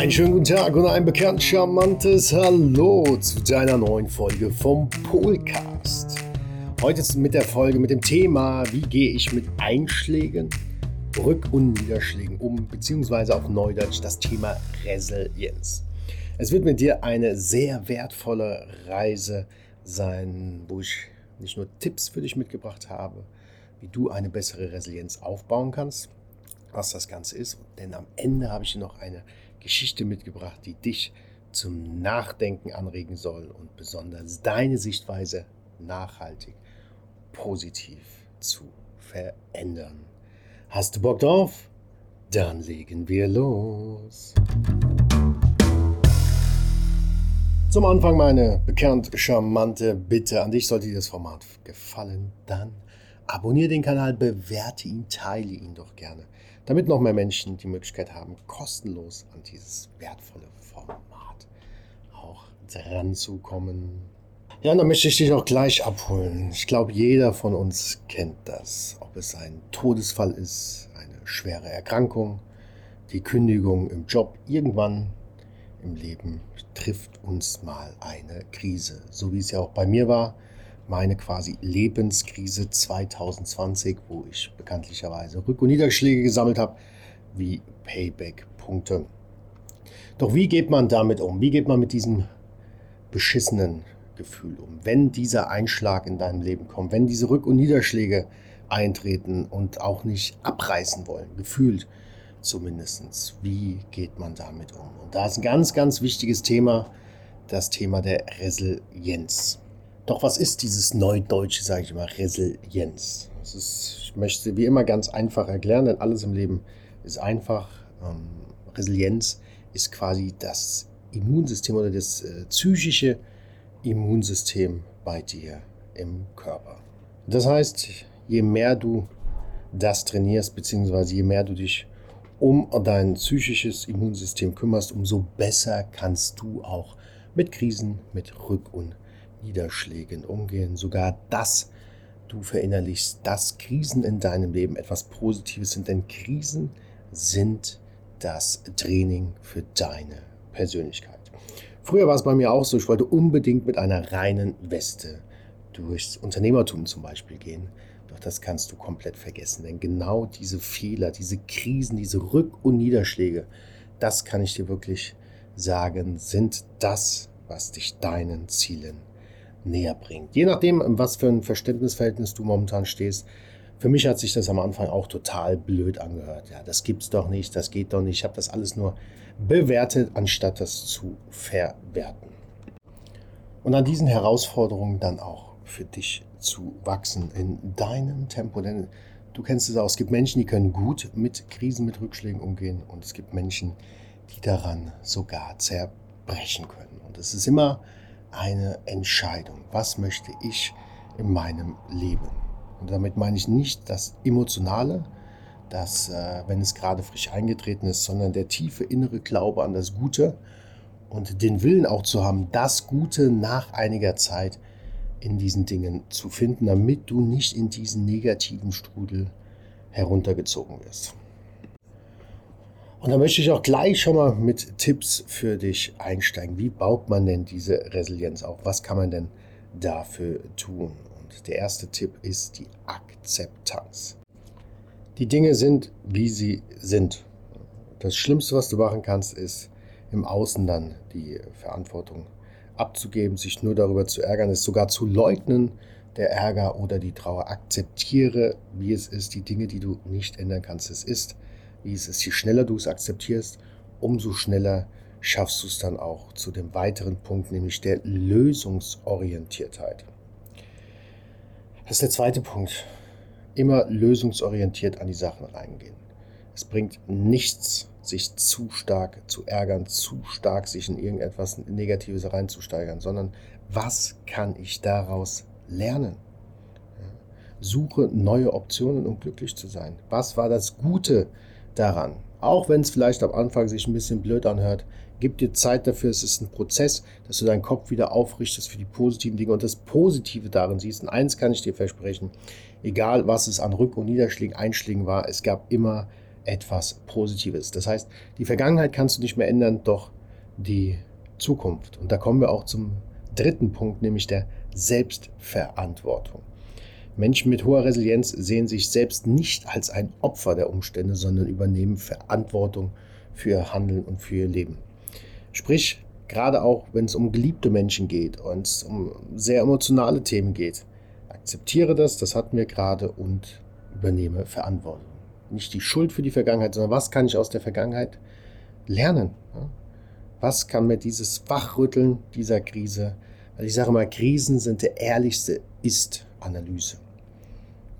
Einen schönen guten Tag und ein bekannt charmantes Hallo zu deiner neuen Folge vom Polcast. Heute mit der Folge mit dem Thema, wie gehe ich mit Einschlägen, Rück- und Niederschlägen um, beziehungsweise auf Neudeutsch das Thema Resilienz. Es wird mit dir eine sehr wertvolle Reise sein, wo ich nicht nur Tipps für dich mitgebracht habe, wie du eine bessere Resilienz aufbauen kannst, was das Ganze ist, denn am Ende habe ich dir noch eine Geschichte mitgebracht, die dich zum Nachdenken anregen soll und besonders deine Sichtweise nachhaltig positiv zu verändern. Hast du Bock drauf? Dann legen wir los. Zum Anfang meine bekannt charmante Bitte an dich, sollte dir das Format gefallen, dann abonniere den Kanal, bewerte ihn, teile ihn doch gerne damit noch mehr Menschen die Möglichkeit haben, kostenlos an dieses wertvolle Format auch dran zu kommen. Ja, dann möchte ich dich auch gleich abholen. Ich glaube, jeder von uns kennt das. Ob es ein Todesfall ist, eine schwere Erkrankung, die Kündigung im Job, irgendwann im Leben trifft uns mal eine Krise. So wie es ja auch bei mir war meine quasi Lebenskrise 2020, wo ich bekanntlicherweise Rück- und Niederschläge gesammelt habe, wie Payback-Punkte. Doch wie geht man damit um? Wie geht man mit diesem beschissenen Gefühl um? Wenn dieser Einschlag in deinem Leben kommt, wenn diese Rück- und Niederschläge eintreten und auch nicht abreißen wollen, gefühlt zumindest. Wie geht man damit um? Und da ist ein ganz, ganz wichtiges Thema, das Thema der Resilienz. Doch was ist dieses Neudeutsche, sage ich immer, Resilienz? Ist, ich möchte wie immer ganz einfach erklären, denn alles im Leben ist einfach. Ähm, Resilienz ist quasi das Immunsystem oder das äh, psychische Immunsystem bei dir im Körper. Das heißt, je mehr du das trainierst, beziehungsweise je mehr du dich um dein psychisches Immunsystem kümmerst, umso besser kannst du auch mit Krisen, mit Rück- und Niederschlägen umgehen, sogar das du verinnerlichst, dass Krisen in deinem Leben etwas Positives sind, denn Krisen sind das Training für deine Persönlichkeit. Früher war es bei mir auch so, ich wollte unbedingt mit einer reinen Weste durchs Unternehmertum zum Beispiel gehen. Doch das kannst du komplett vergessen, denn genau diese Fehler, diese Krisen, diese Rück- und Niederschläge, das kann ich dir wirklich sagen, sind das, was dich deinen Zielen näher bringt. Je nachdem, was für ein Verständnisverhältnis du momentan stehst. Für mich hat sich das am Anfang auch total blöd angehört. Ja, das gibt's doch nicht, das geht doch nicht. Ich habe das alles nur bewertet, anstatt das zu verwerten. Und an diesen Herausforderungen dann auch für dich zu wachsen in deinem Tempo. Denn du kennst es auch, es gibt Menschen, die können gut mit Krisen, mit Rückschlägen umgehen und es gibt Menschen, die daran sogar zerbrechen können. Und es ist immer eine Entscheidung. Was möchte ich in meinem Leben? Und damit meine ich nicht das Emotionale, das, äh, wenn es gerade frisch eingetreten ist, sondern der tiefe innere Glaube an das Gute und den Willen auch zu haben, das Gute nach einiger Zeit in diesen Dingen zu finden, damit du nicht in diesen negativen Strudel heruntergezogen wirst. Und da möchte ich auch gleich schon mal mit Tipps für dich einsteigen. Wie baut man denn diese Resilienz auf? Was kann man denn dafür tun? Und der erste Tipp ist die Akzeptanz. Die Dinge sind, wie sie sind. Das Schlimmste, was du machen kannst, ist im Außen dann die Verantwortung abzugeben, sich nur darüber zu ärgern, es sogar zu leugnen, der Ärger oder die Trauer. Akzeptiere, wie es ist, die Dinge, die du nicht ändern kannst. Es ist wie es je schneller du es akzeptierst, umso schneller schaffst du es dann auch zu dem weiteren Punkt, nämlich der Lösungsorientiertheit. Das ist der zweite Punkt. Immer lösungsorientiert an die Sachen reingehen. Es bringt nichts, sich zu stark zu ärgern, zu stark sich in irgendetwas Negatives reinzusteigern, sondern was kann ich daraus lernen? Suche neue Optionen, um glücklich zu sein. Was war das Gute daran. Auch wenn es vielleicht am Anfang sich ein bisschen blöd anhört, gib dir Zeit dafür. Es ist ein Prozess, dass du deinen Kopf wieder aufrichtest für die positiven Dinge und das Positive darin siehst. Und eins kann ich dir versprechen, egal was es an Rück- und Niederschlägen, Einschlägen war, es gab immer etwas Positives. Das heißt, die Vergangenheit kannst du nicht mehr ändern, doch die Zukunft. Und da kommen wir auch zum dritten Punkt, nämlich der Selbstverantwortung. Menschen mit hoher Resilienz sehen sich selbst nicht als ein Opfer der Umstände, sondern übernehmen Verantwortung für ihr Handeln und für ihr Leben. Sprich, gerade auch wenn es um geliebte Menschen geht und um sehr emotionale Themen geht, akzeptiere das, das hatten wir gerade und übernehme Verantwortung. Nicht die Schuld für die Vergangenheit, sondern was kann ich aus der Vergangenheit lernen? Was kann mir dieses Wachrütteln dieser Krise, weil ich sage mal, Krisen sind der ehrlichste Ist-Analyse.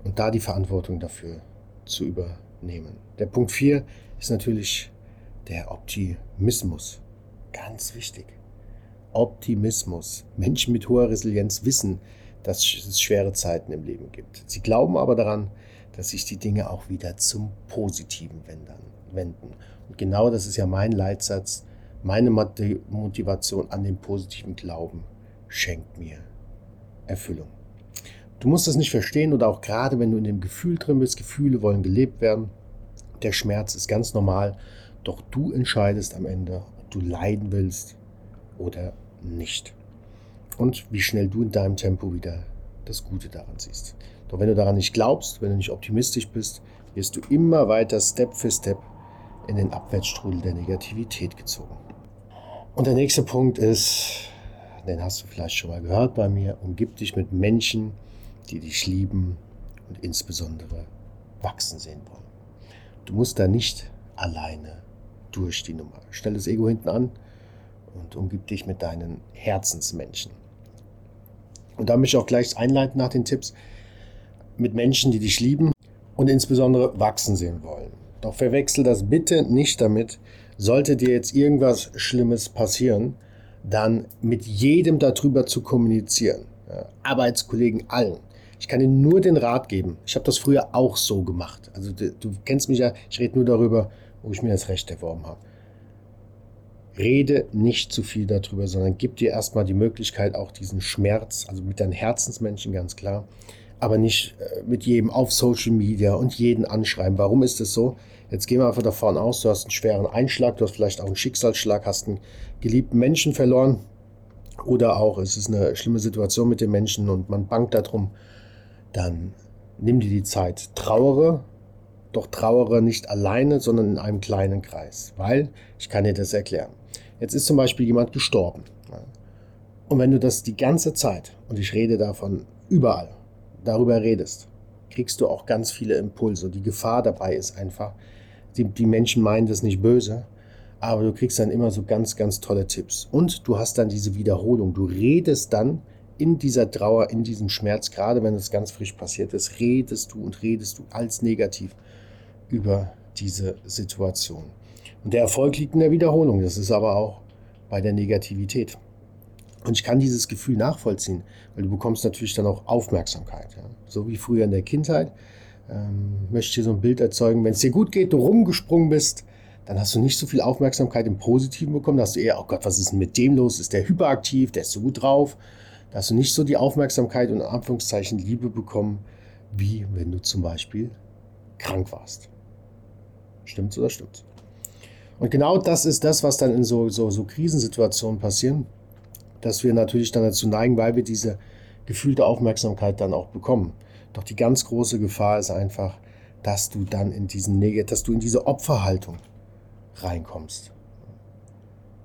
Und da die Verantwortung dafür zu übernehmen. Der Punkt 4 ist natürlich der Optimismus. Ganz wichtig. Optimismus. Menschen mit hoher Resilienz wissen, dass es schwere Zeiten im Leben gibt. Sie glauben aber daran, dass sich die Dinge auch wieder zum Positiven wenden. Und genau das ist ja mein Leitsatz. Meine Motivation an den positiven Glauben schenkt mir Erfüllung. Du musst das nicht verstehen oder auch gerade wenn du in dem Gefühl drin bist, Gefühle wollen gelebt werden. Der Schmerz ist ganz normal, doch du entscheidest am Ende, ob du leiden willst oder nicht. Und wie schnell du in deinem Tempo wieder das Gute daran siehst. Doch wenn du daran nicht glaubst, wenn du nicht optimistisch bist, wirst du immer weiter Step für Step in den Abwärtsstrudel der Negativität gezogen. Und der nächste Punkt ist, den hast du vielleicht schon mal gehört bei mir, umgib dich mit Menschen, die dich lieben und insbesondere wachsen sehen wollen. Du musst da nicht alleine durch die Nummer. Stell das Ego hinten an und umgib dich mit deinen Herzensmenschen. Und da möchte ich auch gleich einleiten nach den Tipps mit Menschen, die dich lieben und insbesondere wachsen sehen wollen. Doch verwechsel das bitte nicht damit, sollte dir jetzt irgendwas Schlimmes passieren, dann mit jedem darüber zu kommunizieren. Arbeitskollegen, allen. Ich kann dir nur den Rat geben. Ich habe das früher auch so gemacht. Also du, kennst mich ja, ich rede nur darüber, wo ich mir das Recht erworben habe. Rede nicht zu viel darüber, sondern gib dir erstmal die Möglichkeit, auch diesen Schmerz, also mit deinen Herzensmenschen ganz klar, aber nicht äh, mit jedem auf Social Media und jeden anschreiben. Warum ist das so? Jetzt gehen wir einfach davon aus, du hast einen schweren Einschlag, du hast vielleicht auch einen Schicksalsschlag, hast einen geliebten Menschen verloren oder auch es ist eine schlimme Situation mit den Menschen und man bangt darum, dann nimm dir die Zeit, trauere, doch trauere nicht alleine, sondern in einem kleinen Kreis, weil ich kann dir das erklären. Jetzt ist zum Beispiel jemand gestorben. Und wenn du das die ganze Zeit, und ich rede davon überall, darüber redest, kriegst du auch ganz viele Impulse. Die Gefahr dabei ist einfach, die, die Menschen meinen das nicht böse, aber du kriegst dann immer so ganz, ganz tolle Tipps. Und du hast dann diese Wiederholung. Du redest dann in dieser Trauer, in diesem Schmerz, gerade wenn es ganz frisch passiert ist, redest du und redest du als negativ über diese Situation. Und der Erfolg liegt in der Wiederholung. Das ist aber auch bei der Negativität. Und ich kann dieses Gefühl nachvollziehen, weil du bekommst natürlich dann auch Aufmerksamkeit. Ja. So wie früher in der Kindheit. Ähm, möchte dir so ein Bild erzeugen, wenn es dir gut geht, du rumgesprungen bist, dann hast du nicht so viel Aufmerksamkeit im Positiven bekommen. Da hast du eher, oh Gott, was ist denn mit dem los? Ist der hyperaktiv? Der ist so gut drauf. Da hast du nicht so die Aufmerksamkeit und in Anführungszeichen Liebe bekommen, wie wenn du zum Beispiel krank warst. Stimmt's oder stimmt's? Und genau das ist das, was dann in so, so, so Krisensituationen passieren dass wir natürlich dann dazu neigen, weil wir diese gefühlte Aufmerksamkeit dann auch bekommen. Doch die ganz große Gefahr ist einfach, dass du dann in diesen dass du in diese Opferhaltung reinkommst.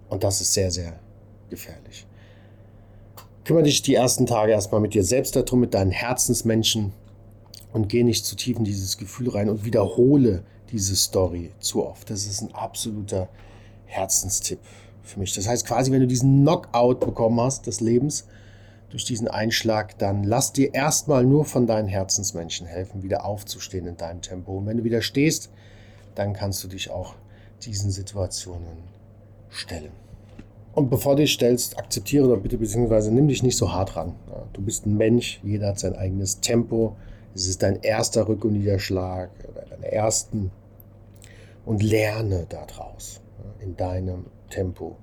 Und das ist sehr, sehr gefährlich. Kümmere dich die ersten Tage erstmal mit dir selbst darum, mit deinen Herzensmenschen und geh nicht zu tief in dieses Gefühl rein und wiederhole diese Story zu oft. Das ist ein absoluter Herzenstipp für mich. Das heißt quasi, wenn du diesen Knockout bekommen hast des Lebens durch diesen Einschlag, dann lass dir erstmal nur von deinen Herzensmenschen helfen, wieder aufzustehen in deinem Tempo. Und wenn du wieder stehst, dann kannst du dich auch diesen Situationen stellen. Und bevor du dich stellst, akzeptiere doch bitte, beziehungsweise nimm dich nicht so hart ran. Du bist ein Mensch, jeder hat sein eigenes Tempo. Es ist dein erster Rück- und Niederschlag oder dein ersten. Und lerne daraus in deinem Tempo.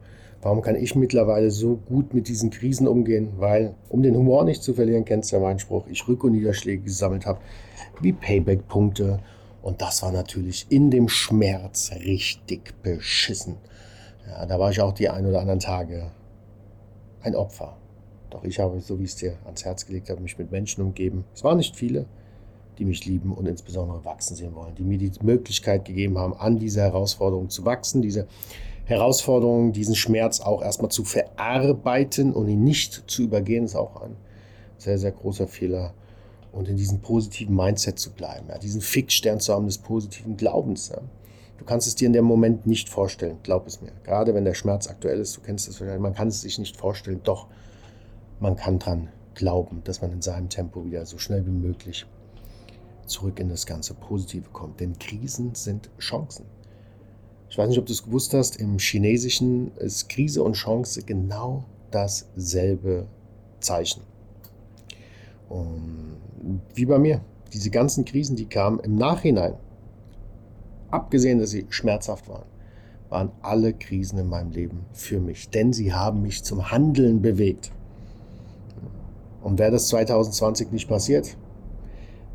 Warum kann ich mittlerweile so gut mit diesen Krisen umgehen? Weil, um den Humor nicht zu verlieren, kennst du ja meinen Spruch, ich Rück- und Niederschläge gesammelt habe, wie Payback-Punkte Und das war natürlich in dem Schmerz richtig beschissen. Ja, da war ich auch die ein oder anderen Tage ein Opfer. Doch ich habe, so wie ich es dir ans Herz gelegt habe, mich mit Menschen umgeben. Es waren nicht viele, die mich lieben und insbesondere wachsen sehen wollen, die mir die Möglichkeit gegeben haben, an dieser Herausforderung zu wachsen, diese Herausforderung, diesen Schmerz auch erstmal zu verarbeiten und ihn nicht zu übergehen, ist auch ein sehr, sehr großer Fehler. Und in diesem positiven Mindset zu bleiben, ja, diesen Fixstern zu haben des positiven Glaubens. Ja. Du kannst es dir in dem Moment nicht vorstellen, glaub es mir. Gerade wenn der Schmerz aktuell ist, du kennst es vielleicht, man kann es sich nicht vorstellen, doch man kann dran glauben, dass man in seinem Tempo wieder so schnell wie möglich zurück in das ganze Positive kommt. Denn Krisen sind Chancen. Ich weiß nicht, ob du es gewusst hast, im Chinesischen ist Krise und Chance genau dasselbe Zeichen. Und wie bei mir, diese ganzen Krisen, die kamen im Nachhinein, abgesehen, dass sie schmerzhaft waren, waren alle Krisen in meinem Leben für mich, denn sie haben mich zum Handeln bewegt. Und wäre das 2020 nicht passiert,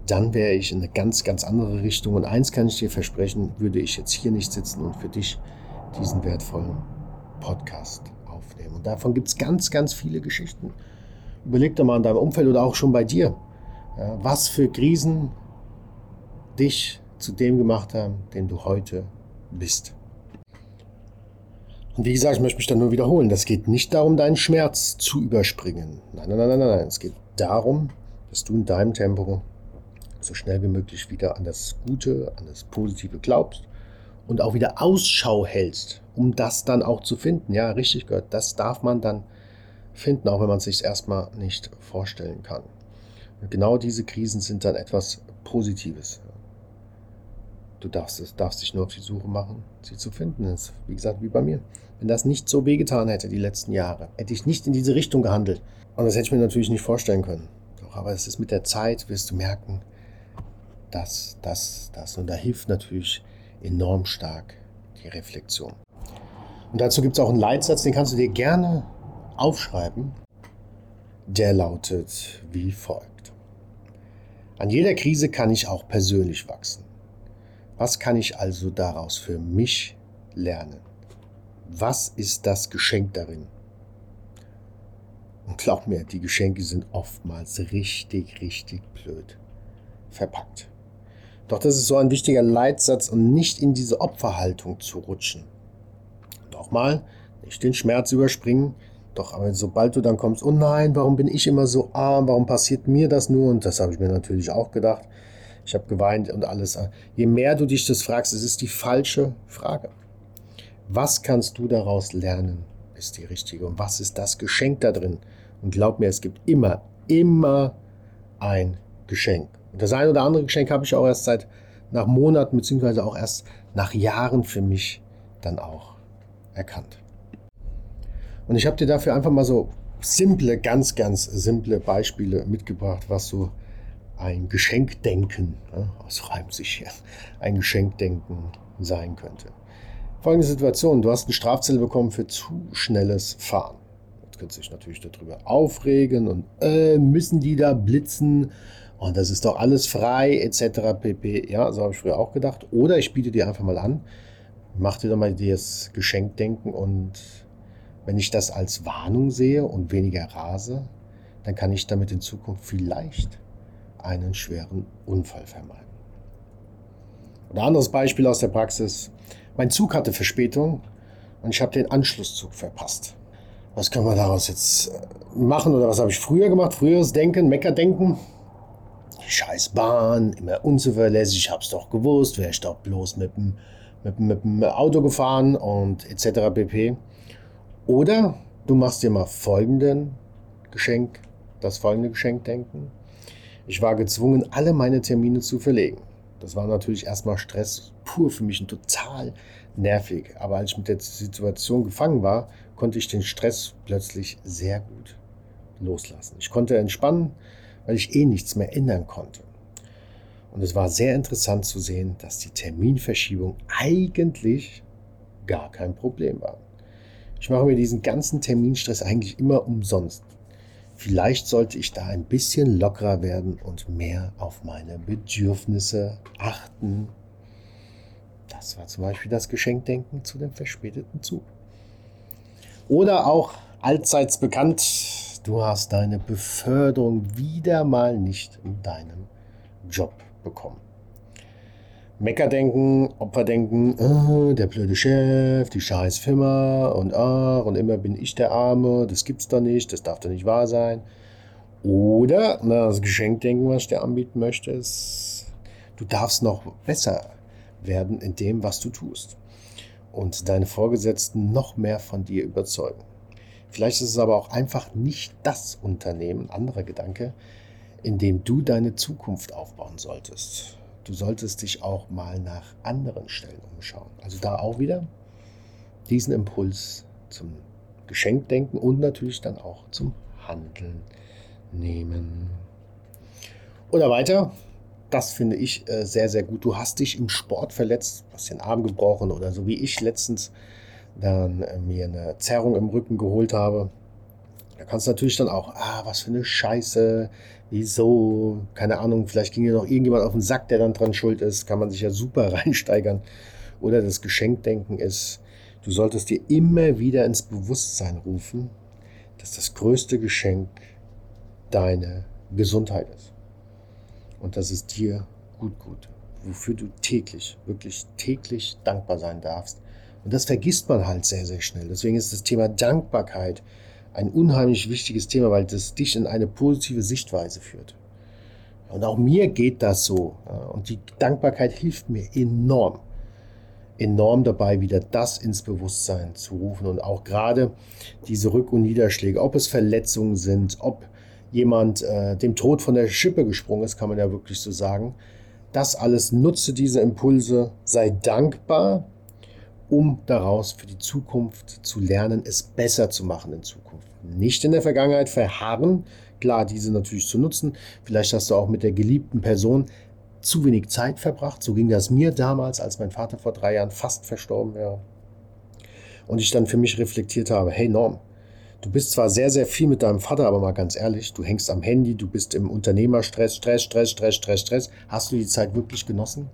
dann wäre ich in eine ganz, ganz andere Richtung. Und eins kann ich dir versprechen, würde ich jetzt hier nicht sitzen und für dich diesen wertvollen Podcast aufnehmen. Und davon gibt es ganz, ganz viele Geschichten. Überleg doch mal in deinem Umfeld oder auch schon bei dir, was für Krisen dich zu dem gemacht haben, den du heute bist. Und wie gesagt, ich möchte mich dann nur wiederholen. Das geht nicht darum, deinen Schmerz zu überspringen. Nein, nein, nein, nein, nein. Es geht darum, dass du in deinem Tempo so schnell wie möglich wieder an das Gute, an das Positive glaubst und auch wieder Ausschau hältst, um das dann auch zu finden. Ja, richtig gehört. Das darf man dann finden, auch wenn man es sich erstmal nicht vorstellen kann. Und genau diese Krisen sind dann etwas Positives. Du darfst, es, darfst dich nur auf die Suche machen, sie zu finden. Das ist, wie gesagt, wie bei mir. Wenn das nicht so wehgetan hätte die letzten Jahre, hätte ich nicht in diese Richtung gehandelt. Und das hätte ich mir natürlich nicht vorstellen können. Doch, aber es ist mit der Zeit, wirst du merken, dass das, das. Und da hilft natürlich enorm stark die Reflexion. Und dazu gibt es auch einen Leitsatz, den kannst du dir gerne aufschreiben. Der lautet wie folgt. An jeder Krise kann ich auch persönlich wachsen. Was kann ich also daraus für mich lernen? Was ist das Geschenk darin? Und glaub mir, die Geschenke sind oftmals richtig, richtig blöd verpackt. Doch das ist so ein wichtiger Leitsatz, um nicht in diese Opferhaltung zu rutschen. Nochmal, nicht den Schmerz überspringen, doch aber sobald du dann kommst, oh nein, warum bin ich immer so arm, warum passiert mir das nur? Und das habe ich mir natürlich auch gedacht. Ich habe geweint und alles. Je mehr du dich das fragst, es ist die falsche Frage. Was kannst du daraus lernen, ist die richtige. Und was ist das Geschenk da drin? Und glaub mir, es gibt immer, immer ein Geschenk. Und das eine oder andere Geschenk habe ich auch erst seit nach Monaten, beziehungsweise auch erst nach Jahren für mich dann auch erkannt. Und ich habe dir dafür einfach mal so simple, ganz, ganz simple Beispiele mitgebracht, was so ein Geschenkdenken, ne, das reimt sich hier, ein Geschenkdenken sein könnte. Folgende Situation, du hast eine Strafzelle bekommen für zu schnelles Fahren. Jetzt kannst du dich natürlich darüber aufregen und äh, müssen die da blitzen und das ist doch alles frei etc. pp. Ja, so habe ich früher auch gedacht. Oder ich biete dir einfach mal an, mach dir doch mal das Geschenkdenken und wenn ich das als Warnung sehe und weniger rase, dann kann ich damit in Zukunft vielleicht einen schweren Unfall vermeiden. Ein anderes Beispiel aus der Praxis. Mein Zug hatte Verspätung und ich habe den Anschlusszug verpasst. Was können wir daraus jetzt äh, machen oder was habe ich früher gemacht? Früheres Denken, Meckerdenken. Scheiß Bahn, immer unzuverlässig, ich hab's doch gewusst, wäre ich doch bloß mit dem, mit, mit dem Auto gefahren und etc. pp. Oder du machst dir mal folgenden Geschenk, das folgende Geschenk denken. Ich war gezwungen, alle meine Termine zu verlegen. Das war natürlich erstmal Stress pur für mich und total nervig. Aber als ich mit der Situation gefangen war, konnte ich den Stress plötzlich sehr gut loslassen. Ich konnte entspannen, weil ich eh nichts mehr ändern konnte. Und es war sehr interessant zu sehen, dass die Terminverschiebung eigentlich gar kein Problem war. Ich mache mir diesen ganzen Terminstress eigentlich immer umsonst. Vielleicht sollte ich da ein bisschen lockerer werden und mehr auf meine Bedürfnisse achten Das war zum Beispiel das Geschenkdenken zu dem verspäteten Zug. Oder auch allseits bekannt, du hast deine Beförderung wieder mal nicht in deinem Job bekommen. Meckerdenken, Opferdenken, oh, der blöde Chef, die scheiß Firma und ach, und immer bin ich der Arme, das gibt's doch nicht, das darf doch nicht wahr sein. Oder na, das Geschenkdenken, was ich dir anbieten möchte, ist, du darfst noch besser werden in dem, was du tust. Und deine Vorgesetzten noch mehr von dir überzeugen. Vielleicht ist es aber auch einfach nicht das Unternehmen, anderer Gedanke, in dem du deine Zukunft aufbauen solltest. Du solltest dich auch mal nach anderen Stellen umschauen. Also da auch wieder diesen Impuls zum Geschenkdenken und natürlich dann auch zum Handeln nehmen. Oder weiter, das finde ich äh, sehr, sehr gut. Du hast dich im Sport verletzt, hast den Arm gebrochen oder so wie ich letztens dann äh, mir eine Zerrung im Rücken geholt habe. Da kannst du natürlich dann auch, ah, was für eine Scheiße, wieso, keine Ahnung, vielleicht ging dir noch irgendjemand auf den Sack, der dann dran schuld ist, kann man sich ja super reinsteigern. Oder das Geschenkdenken ist, du solltest dir immer wieder ins Bewusstsein rufen, dass das größte Geschenk deine Gesundheit ist. Und dass es dir gut gut, wofür du täglich, wirklich täglich dankbar sein darfst. Und das vergisst man halt sehr, sehr schnell. Deswegen ist das Thema Dankbarkeit ein unheimlich wichtiges Thema, weil das dich in eine positive Sichtweise führt. Und auch mir geht das so. Und die Dankbarkeit hilft mir enorm, enorm dabei, wieder das ins Bewusstsein zu rufen. Und auch gerade diese Rück- und Niederschläge, ob es Verletzungen sind, ob jemand äh, dem Tod von der Schippe gesprungen ist, kann man ja wirklich so sagen. Das alles nutze diese Impulse, sei dankbar, um daraus für die Zukunft zu lernen, es besser zu machen in Zukunft. Nicht in der Vergangenheit verharren, klar, diese natürlich zu nutzen. Vielleicht hast du auch mit der geliebten Person zu wenig Zeit verbracht. So ging das mir damals, als mein Vater vor drei Jahren fast verstorben wäre. Und ich dann für mich reflektiert habe, hey Norm, Du bist zwar sehr, sehr viel mit deinem Vater, aber mal ganz ehrlich, du hängst am Handy, du bist im Unternehmerstress, Stress, Stress, Stress, Stress, Stress. Hast du die Zeit wirklich genossen?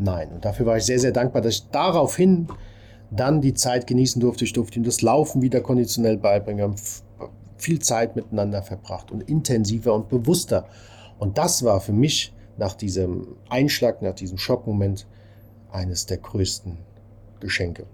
Nein. Und dafür war ich sehr, sehr dankbar, dass ich daraufhin dann die Zeit genießen durfte. Ich durfte ihm das Laufen wieder konditionell beibringen. Wir haben viel Zeit miteinander verbracht und intensiver und bewusster. Und das war für mich nach diesem Einschlag, nach diesem Schockmoment eines der größten Geschenke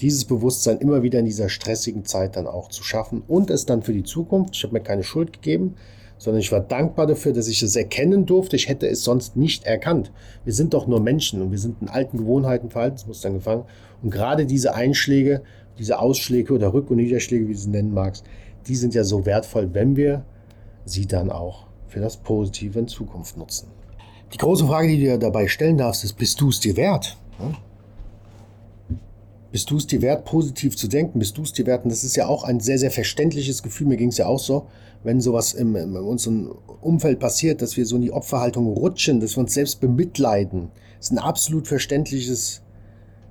dieses Bewusstsein immer wieder in dieser stressigen Zeit dann auch zu schaffen und es dann für die Zukunft, ich habe mir keine Schuld gegeben, sondern ich war dankbar dafür, dass ich es erkennen durfte. Ich hätte es sonst nicht erkannt. Wir sind doch nur Menschen und wir sind in alten Gewohnheiten, Verhaltensmustern gefangen. Und gerade diese Einschläge, diese Ausschläge oder Rück- und Niederschläge, wie du sie nennen magst, die sind ja so wertvoll, wenn wir sie dann auch für das Positive in Zukunft nutzen. Die große Frage, die du dir dabei stellen darfst, ist, bist du es dir wert? Bist du es dir wert, positiv zu denken? Bist du es dir wert? Und das ist ja auch ein sehr, sehr verständliches Gefühl. Mir ging es ja auch so, wenn sowas im, in unserem Umfeld passiert, dass wir so in die Opferhaltung rutschen, dass wir uns selbst bemitleiden. Das ist ein absolut verständliches,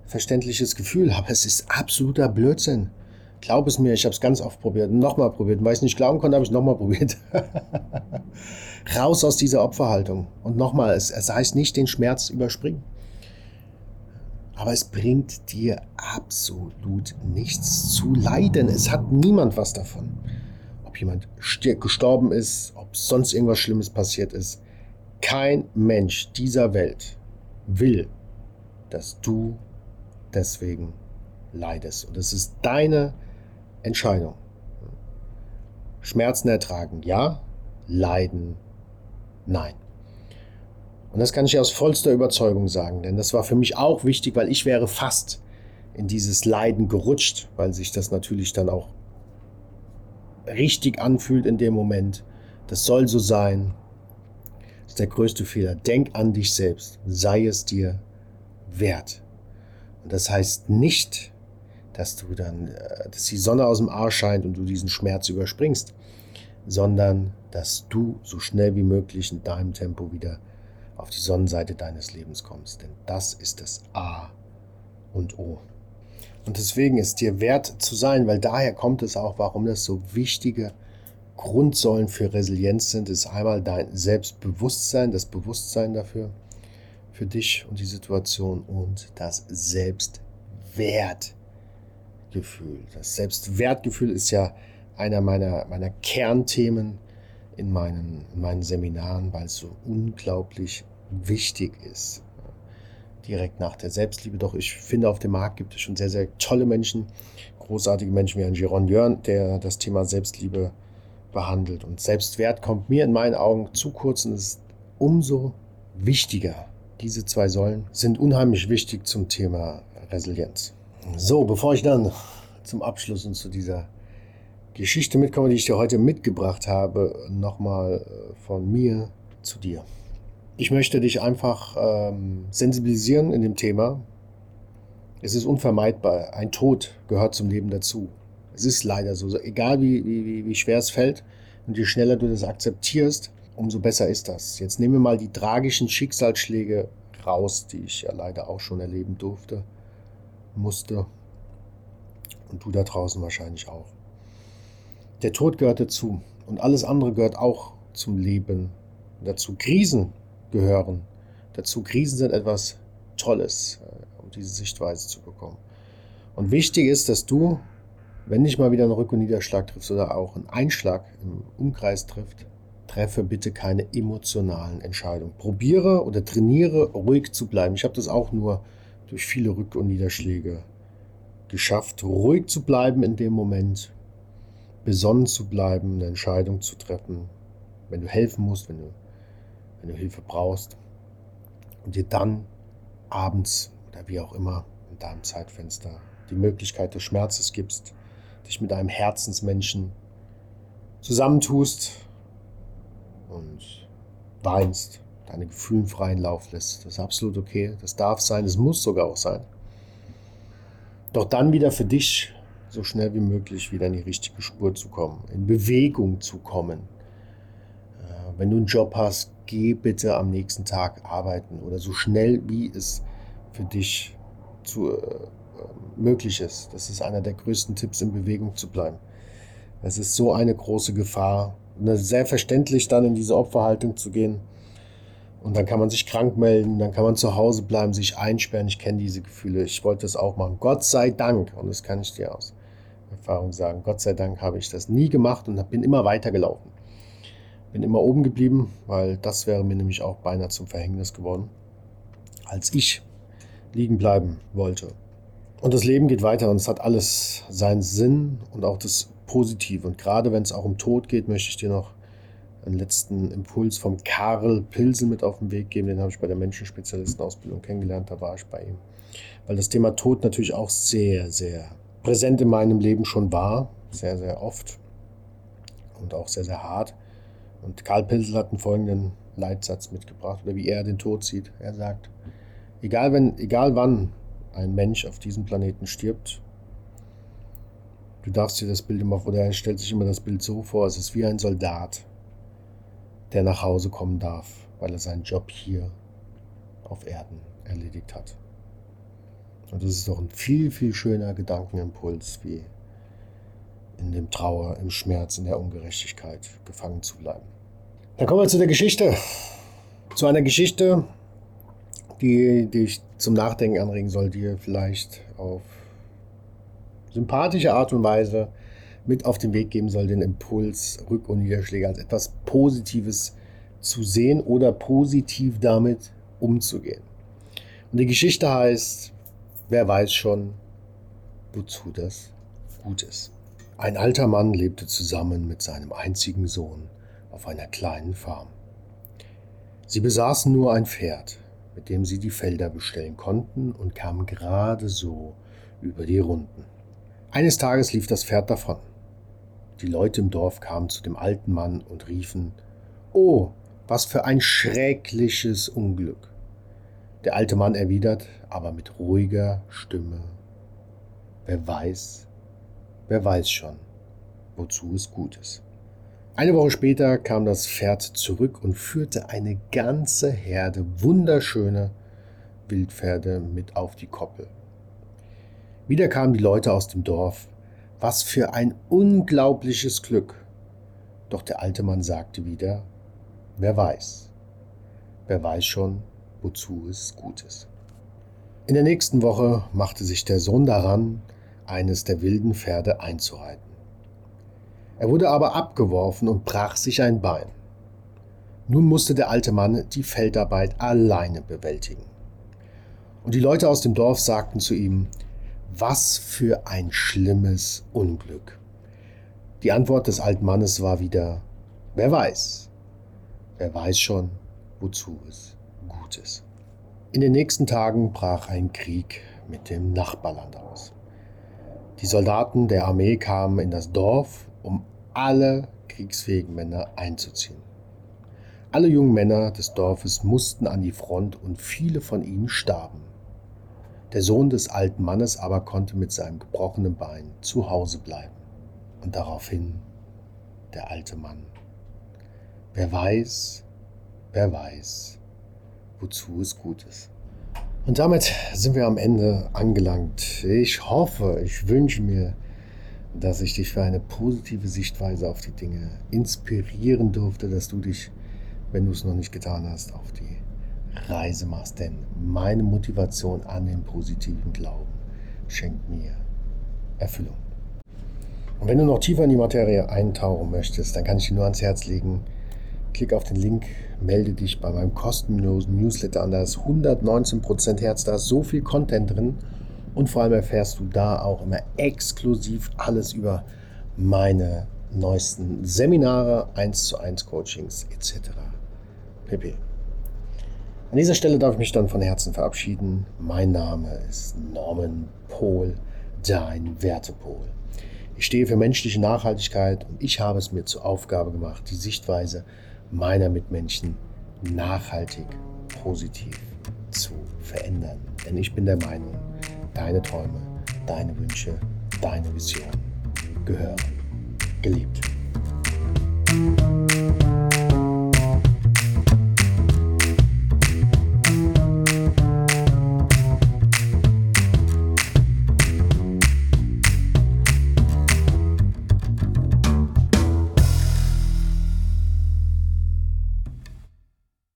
verständliches Gefühl, aber es ist absoluter Blödsinn. Glaub es mir, ich habe es ganz oft probiert nochmal probiert. Und weil ich es nicht glauben konnte, habe ich es nochmal probiert. Raus aus dieser Opferhaltung. Und nochmal, es, es heißt nicht den Schmerz überspringen. Aber es bringt dir absolut nichts zu leiden. Es hat niemand was davon. Ob jemand gestorben ist, ob sonst irgendwas Schlimmes passiert ist. Kein Mensch dieser Welt will, dass du deswegen leidest. Und es ist deine Entscheidung. Schmerzen ertragen, ja. Leiden, nein. Und das kann ich aus vollster Überzeugung sagen, denn das war für mich auch wichtig, weil ich wäre fast in dieses Leiden gerutscht, weil sich das natürlich dann auch richtig anfühlt in dem Moment. Das soll so sein. Das ist der größte Fehler. Denk an dich selbst. Sei es dir wert. Und das heißt nicht, dass du dann, äh, dass die Sonne aus dem Arsch scheint und du diesen Schmerz überspringst, sondern dass du so schnell wie möglich in deinem Tempo wieder auf die Sonnenseite deines Lebens kommst. Denn das ist das A und O. Und deswegen ist dir wert zu sein, weil daher kommt es auch, warum das so wichtige Grundsäulen für Resilienz sind, ist einmal dein Selbstbewusstsein, das Bewusstsein dafür, für dich und die Situation und das Selbstwertgefühl. Das Selbstwertgefühl ist ja einer meiner, meiner Kernthemen in meinen, in meinen Seminaren, weil es so unglaublich wichtig ist. Direkt nach der Selbstliebe. Doch ich finde, auf dem Markt gibt es schon sehr, sehr tolle Menschen, großartige Menschen wie ein Giron Jörn, der das Thema Selbstliebe behandelt. Und Selbstwert kommt mir in meinen Augen zu kurz und ist umso wichtiger. Diese zwei Säulen sind unheimlich wichtig zum Thema Resilienz. So, bevor ich dann zum Abschluss und zu dieser Geschichte mitkomme, die ich dir heute mitgebracht habe, nochmal äh, von mir zu dir. Ich möchte dich einfach ähm, sensibilisieren in dem Thema. Es ist unvermeidbar. Ein Tod gehört zum Leben dazu. Es ist leider so. Egal wie, wie, wie schwer es fällt und je schneller du das akzeptierst, umso besser ist das. Jetzt nehmen wir mal die tragischen Schicksalsschläge raus, die ich ja leider auch schon erleben durfte, musste. Und du da draußen wahrscheinlich auch. Der Tod gehört dazu und alles andere gehört auch zum Leben dazu. Krisen gehören dazu. Krisen sind etwas Tolles, äh, um diese Sichtweise zu bekommen. Und wichtig ist, dass du, wenn dich mal wieder ein Rück- und Niederschlag triffst oder auch ein Einschlag im Umkreis trifft, treffe bitte keine emotionalen Entscheidungen. Probiere oder trainiere ruhig zu bleiben. Ich habe das auch nur durch viele Rück- und Niederschläge geschafft, ruhig zu bleiben in dem Moment besonnen zu bleiben, eine Entscheidung zu treffen, wenn du helfen musst, wenn du, wenn du Hilfe brauchst und dir dann abends oder wie auch immer in deinem Zeitfenster die Möglichkeit des Schmerzes gibst, dich mit einem Herzensmenschen zusammentust und weinst, deine Gefühle freien Lauf lässt. Das ist absolut okay, das darf sein, es muss sogar auch sein. Doch dann wieder für dich so schnell wie möglich wieder in die richtige Spur zu kommen, in Bewegung zu kommen. Äh, wenn du einen Job hast, geh bitte am nächsten Tag arbeiten oder so schnell wie es für dich zu, äh, möglich ist. Das ist einer der größten Tipps, in Bewegung zu bleiben. Es ist so eine große Gefahr, ne, sehr verständlich dann in diese Opferhaltung zu gehen. Und dann kann man sich krank melden, dann kann man zu Hause bleiben, sich einsperren. Ich kenne diese Gefühle. Ich wollte das auch machen. Gott sei Dank. Und das kann ich dir aus Erfahrung sagen. Gott sei Dank habe ich das nie gemacht und bin immer weitergelaufen. Bin immer oben geblieben, weil das wäre mir nämlich auch beinahe zum Verhängnis geworden, als ich liegen bleiben wollte. Und das Leben geht weiter und es hat alles seinen Sinn und auch das Positive. Und gerade wenn es auch um Tod geht, möchte ich dir noch einen letzten Impuls vom Karl Pilsen mit auf den Weg geben. Den habe ich bei der Menschenspezialistenausbildung kennengelernt. Da war ich bei ihm. Weil das Thema Tod natürlich auch sehr, sehr präsent in meinem Leben schon war, sehr, sehr oft und auch sehr, sehr hart. Und Karl Pilsel hat einen folgenden Leitsatz mitgebracht, oder wie er den Tod sieht. Er sagt, egal, wenn, egal wann ein Mensch auf diesem Planeten stirbt, du darfst dir das Bild immer, oder er stellt sich immer das Bild so vor, es ist wie ein Soldat, der nach Hause kommen darf, weil er seinen Job hier auf Erden erledigt hat. Und das ist doch ein viel, viel schöner Gedankenimpuls, wie in dem Trauer, im Schmerz, in der Ungerechtigkeit gefangen zu bleiben. Dann kommen wir zu der Geschichte. Zu einer Geschichte, die dich zum Nachdenken anregen soll, dir vielleicht auf sympathische Art und Weise mit auf den Weg geben soll, den Impuls Rück- und Niederschläge als etwas Positives zu sehen oder positiv damit umzugehen. Und die Geschichte heißt Wer weiß schon, wozu das gut ist. Ein alter Mann lebte zusammen mit seinem einzigen Sohn auf einer kleinen Farm. Sie besaßen nur ein Pferd, mit dem sie die Felder bestellen konnten und kamen gerade so über die Runden. Eines Tages lief das Pferd davon. Die Leute im Dorf kamen zu dem alten Mann und riefen Oh, was für ein schreckliches Unglück. Der alte Mann erwidert, aber mit ruhiger Stimme, wer weiß, wer weiß schon, wozu es gut ist. Eine Woche später kam das Pferd zurück und führte eine ganze Herde wunderschöner Wildpferde mit auf die Koppel. Wieder kamen die Leute aus dem Dorf. Was für ein unglaubliches Glück. Doch der alte Mann sagte wieder, wer weiß, wer weiß schon, wozu es gut ist. In der nächsten Woche machte sich der Sohn daran, eines der wilden Pferde einzureiten. Er wurde aber abgeworfen und brach sich ein Bein. Nun musste der alte Mann die Feldarbeit alleine bewältigen. Und die Leute aus dem Dorf sagten zu ihm, was für ein schlimmes Unglück. Die Antwort des alten Mannes war wieder, wer weiß, wer weiß schon, wozu es gut ist. In den nächsten Tagen brach ein Krieg mit dem Nachbarland aus. Die Soldaten der Armee kamen in das Dorf, um alle kriegsfähigen Männer einzuziehen. Alle jungen Männer des Dorfes mussten an die Front und viele von ihnen starben. Der Sohn des alten Mannes aber konnte mit seinem gebrochenen Bein zu Hause bleiben. Und daraufhin der alte Mann. Wer weiß, wer weiß, wozu es gut ist. Und damit sind wir am Ende angelangt. Ich hoffe, ich wünsche mir, dass ich dich für eine positive Sichtweise auf die Dinge inspirieren durfte, dass du dich, wenn du es noch nicht getan hast, auf die Reise machst. Denn meine Motivation an den positiven Glauben schenkt mir Erfüllung. Und wenn du noch tiefer in die Materie eintauchen möchtest, dann kann ich dir nur ans Herz legen, klick auf den Link, melde dich bei meinem kostenlosen Newsletter an. Da ist 119% Herz, da ist so viel Content drin und vor allem erfährst du da auch immer exklusiv alles über meine neuesten Seminare, 1 zu 1 Coachings etc. pp. An dieser Stelle darf ich mich dann von Herzen verabschieden. Mein Name ist Norman Pohl, dein Wertepol. Ich stehe für menschliche Nachhaltigkeit und ich habe es mir zur Aufgabe gemacht, die Sichtweise meiner Mitmenschen nachhaltig positiv zu verändern. Denn ich bin der Meinung, deine Träume, deine Wünsche, deine Vision gehören geliebt.